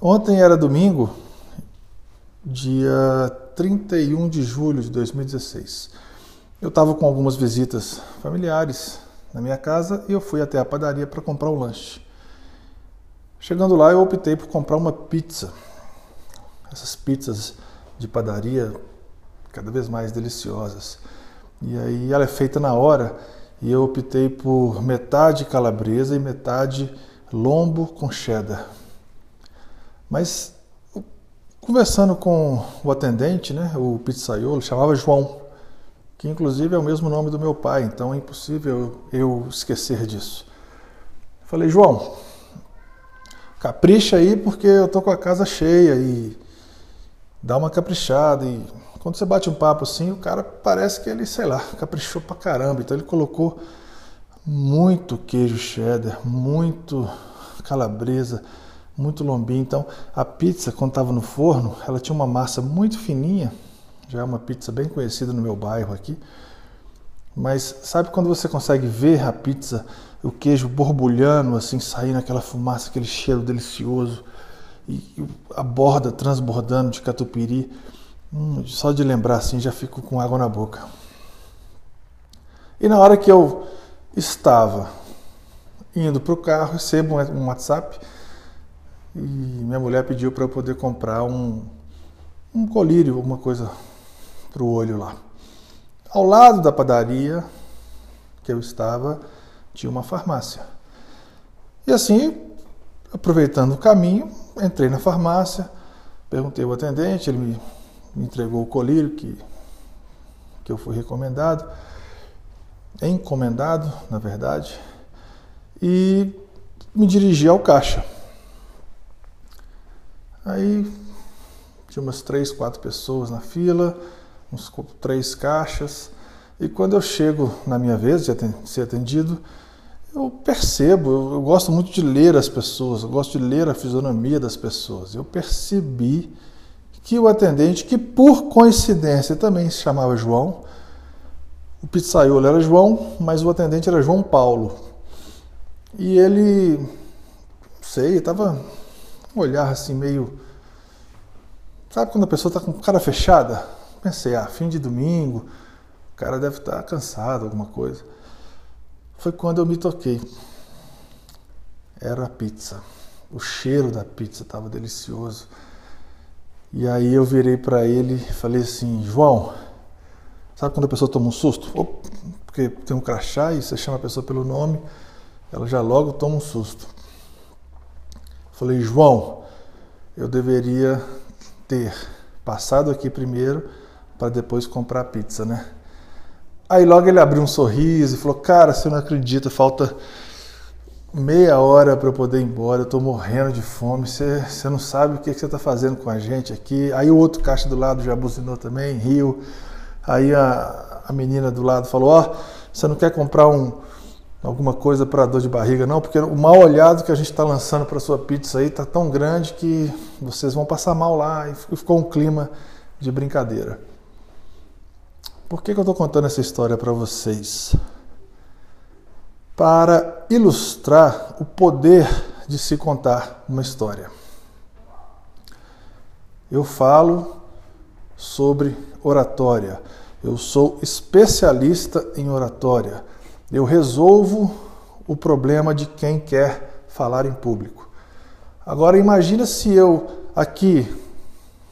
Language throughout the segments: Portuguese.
Ontem era domingo, dia 31 de julho de 2016. Eu estava com algumas visitas familiares na minha casa e eu fui até a padaria para comprar um lanche. Chegando lá, eu optei por comprar uma pizza. Essas pizzas de padaria cada vez mais deliciosas. E aí ela é feita na hora e eu optei por metade calabresa e metade lombo com cheddar. Mas conversando com o atendente, né, o pizzaiolo, chamava João, que inclusive é o mesmo nome do meu pai, então é impossível eu esquecer disso. Falei, João, capricha aí porque eu tô com a casa cheia e dá uma caprichada e quando você bate um papo assim, o cara parece que ele, sei lá, caprichou pra caramba. Então ele colocou muito queijo cheddar, muito calabresa, muito lombinho. Então a pizza, quando estava no forno, ela tinha uma massa muito fininha. Já é uma pizza bem conhecida no meu bairro aqui. Mas sabe quando você consegue ver a pizza, o queijo borbulhando, assim, saindo aquela fumaça, aquele cheiro delicioso, e a borda transbordando de catupiry. Hum, só de lembrar assim já fico com água na boca. E na hora que eu estava indo para o carro, recebo um WhatsApp e minha mulher pediu para eu poder comprar um, um colírio, alguma coisa para o olho lá. Ao lado da padaria que eu estava, tinha uma farmácia. E assim, aproveitando o caminho, entrei na farmácia, perguntei ao atendente, ele me me entregou o colírio que, que eu fui recomendado, encomendado, na verdade, e me dirigi ao caixa. Aí tinha umas três, quatro pessoas na fila, uns três caixas, e quando eu chego na minha vez de ser atendido, eu percebo, eu, gosto muito de ler as pessoas, eu gosto de ler a fisionomia das pessoas. Eu percebi que o atendente, que por coincidência também se chamava João, o pizzaiolo era João, mas o atendente era João Paulo. E ele, sei, estava olhar assim meio. Sabe quando a pessoa está com cara fechada? Pensei, ah, fim de domingo, o cara deve estar tá cansado, alguma coisa. Foi quando eu me toquei. Era a pizza. O cheiro da pizza estava delicioso. E aí eu virei para ele e falei assim, João, sabe quando a pessoa toma um susto? porque tem um crachá e você chama a pessoa pelo nome, ela já logo toma um susto. Falei, João, eu deveria ter passado aqui primeiro para depois comprar pizza, né? Aí logo ele abriu um sorriso e falou, cara, você não acredita, falta meia hora para eu poder ir embora, eu estou morrendo de fome, você, você não sabe o que, que você está fazendo com a gente aqui. Aí o outro caixa do lado já buzinou também, riu. Aí a, a menina do lado falou, ó, oh, você não quer comprar um, alguma coisa para dor de barriga não? Porque o mal olhado que a gente está lançando para sua pizza aí está tão grande que vocês vão passar mal lá. E ficou um clima de brincadeira. Por que, que eu estou contando essa história para vocês? para ilustrar o poder de se contar uma história. Eu falo sobre oratória. Eu sou especialista em oratória. Eu resolvo o problema de quem quer falar em público. Agora imagina se eu aqui,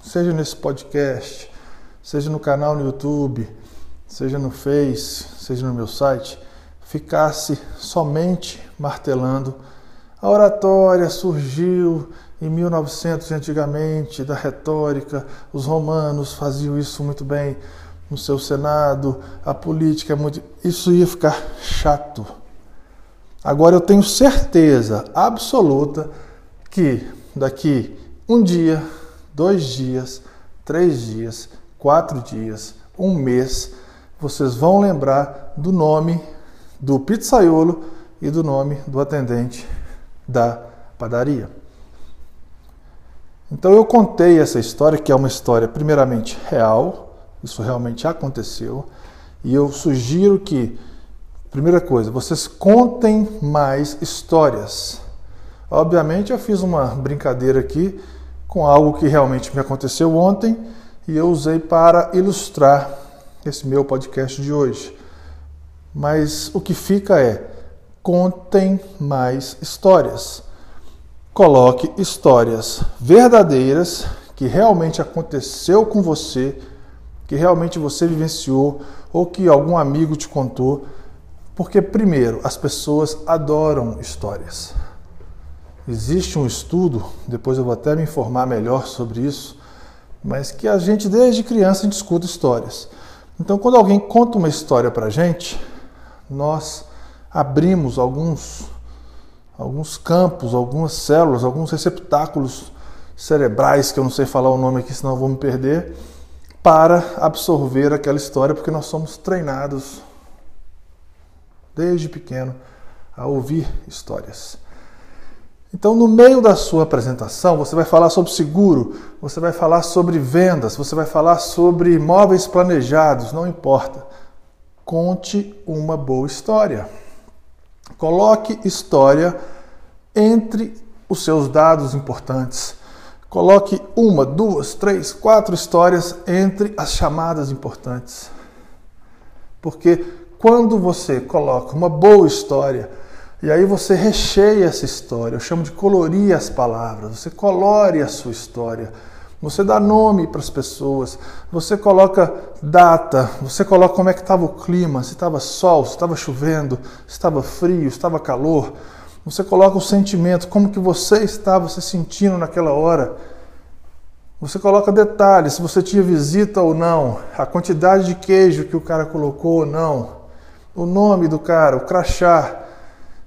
seja nesse podcast, seja no canal no YouTube, seja no Face, seja no meu site, ficasse somente martelando. A oratória surgiu em 1900 antigamente, da retórica, os romanos faziam isso muito bem no seu senado, a política é muito. Isso ia ficar chato. Agora eu tenho certeza absoluta que daqui um dia, dois dias, três dias, quatro dias, um mês, vocês vão lembrar do nome do pizzaiolo e do nome do atendente da padaria. Então eu contei essa história, que é uma história primeiramente real, isso realmente aconteceu, e eu sugiro que, primeira coisa, vocês contem mais histórias. Obviamente, eu fiz uma brincadeira aqui com algo que realmente me aconteceu ontem e eu usei para ilustrar esse meu podcast de hoje. Mas o que fica é: contem mais histórias. Coloque histórias verdadeiras que realmente aconteceu com você, que realmente você vivenciou ou que algum amigo te contou, porque primeiro, as pessoas adoram histórias. Existe um estudo, depois eu vou até me informar melhor sobre isso, mas que a gente desde criança escuta histórias. Então, quando alguém conta uma história para a gente, nós abrimos alguns alguns campos, algumas células, alguns receptáculos cerebrais, que eu não sei falar o nome aqui, senão eu vou me perder, para absorver aquela história, porque nós somos treinados desde pequeno a ouvir histórias. Então, no meio da sua apresentação, você vai falar sobre seguro, você vai falar sobre vendas, você vai falar sobre imóveis planejados, não importa. Conte uma boa história. Coloque história entre os seus dados importantes. Coloque uma, duas, três, quatro histórias entre as chamadas importantes. Porque quando você coloca uma boa história, e aí você recheia essa história, eu chamo de colorir as palavras, você colore a sua história, você dá nome para as pessoas, você coloca data, você coloca como é que estava o clima, se estava sol, se estava chovendo, se estava frio, se estava calor. Você coloca o sentimento, como que você estava se sentindo naquela hora. Você coloca detalhes, se você tinha visita ou não, a quantidade de queijo que o cara colocou ou não, o nome do cara, o crachá.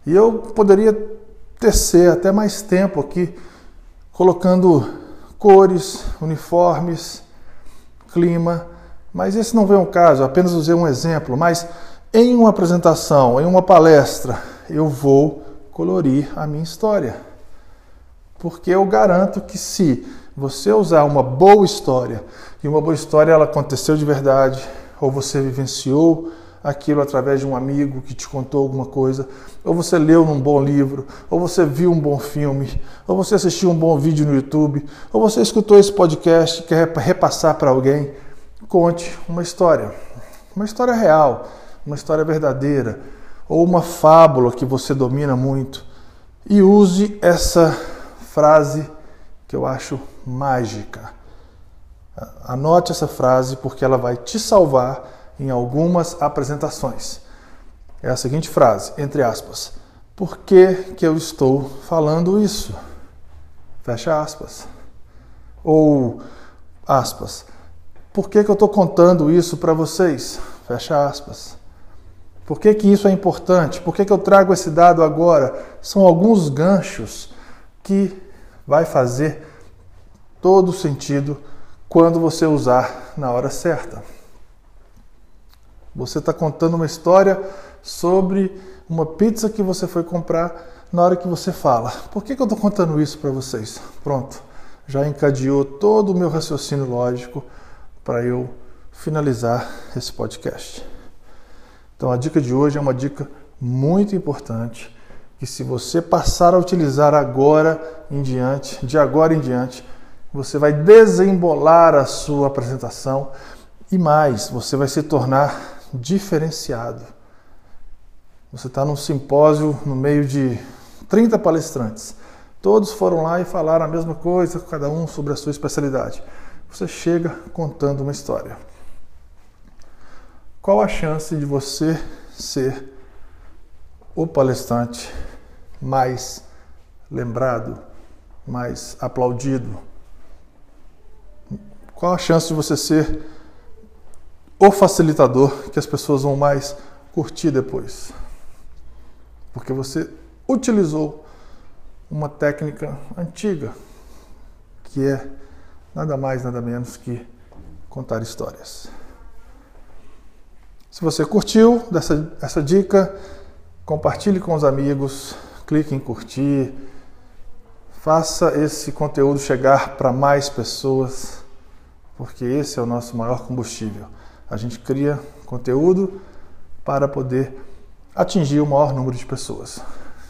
E eu poderia tecer até mais tempo aqui, colocando cores, uniformes, clima, mas esse não vem ao caso, apenas usei um exemplo. Mas em uma apresentação, em uma palestra, eu vou colorir a minha história. Porque eu garanto que se você usar uma boa história, e uma boa história ela aconteceu de verdade, ou você vivenciou aquilo através de um amigo que te contou alguma coisa, ou você leu num bom livro, ou você viu um bom filme, ou você assistiu um bom vídeo no YouTube, ou você escutou esse podcast e quer repassar para alguém, conte uma história. Uma história real, uma história verdadeira, ou uma fábula que você domina muito. E use essa frase que eu acho mágica. Anote essa frase porque ela vai te salvar em algumas apresentações. É a seguinte frase, entre aspas: Por que, que eu estou falando isso? Fecha aspas. Ou, aspas, por que, que eu estou contando isso para vocês? Fecha aspas. Por que, que isso é importante? Por que, que eu trago esse dado agora? São alguns ganchos que vai fazer todo sentido quando você usar na hora certa. Você está contando uma história sobre uma pizza que você foi comprar na hora que você fala. Por que, que eu estou contando isso para vocês? Pronto, já encadeou todo o meu raciocínio lógico para eu finalizar esse podcast. Então a dica de hoje é uma dica muito importante que se você passar a utilizar agora em diante, de agora em diante, você vai desembolar a sua apresentação e mais, você vai se tornar diferenciado. Você está num simpósio no meio de 30 palestrantes. Todos foram lá e falaram a mesma coisa, cada um sobre a sua especialidade. Você chega contando uma história. Qual a chance de você ser o palestrante mais lembrado, mais aplaudido? Qual a chance de você ser o facilitador que as pessoas vão mais curtir depois. Porque você utilizou uma técnica antiga, que é nada mais, nada menos que contar histórias. Se você curtiu dessa, essa dica, compartilhe com os amigos, clique em curtir, faça esse conteúdo chegar para mais pessoas, porque esse é o nosso maior combustível a gente cria conteúdo para poder atingir o maior número de pessoas.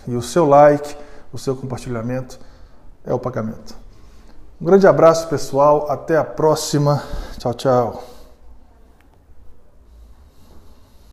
E o seu like, o seu compartilhamento é o pagamento. Um grande abraço, pessoal. Até a próxima. Tchau, tchau.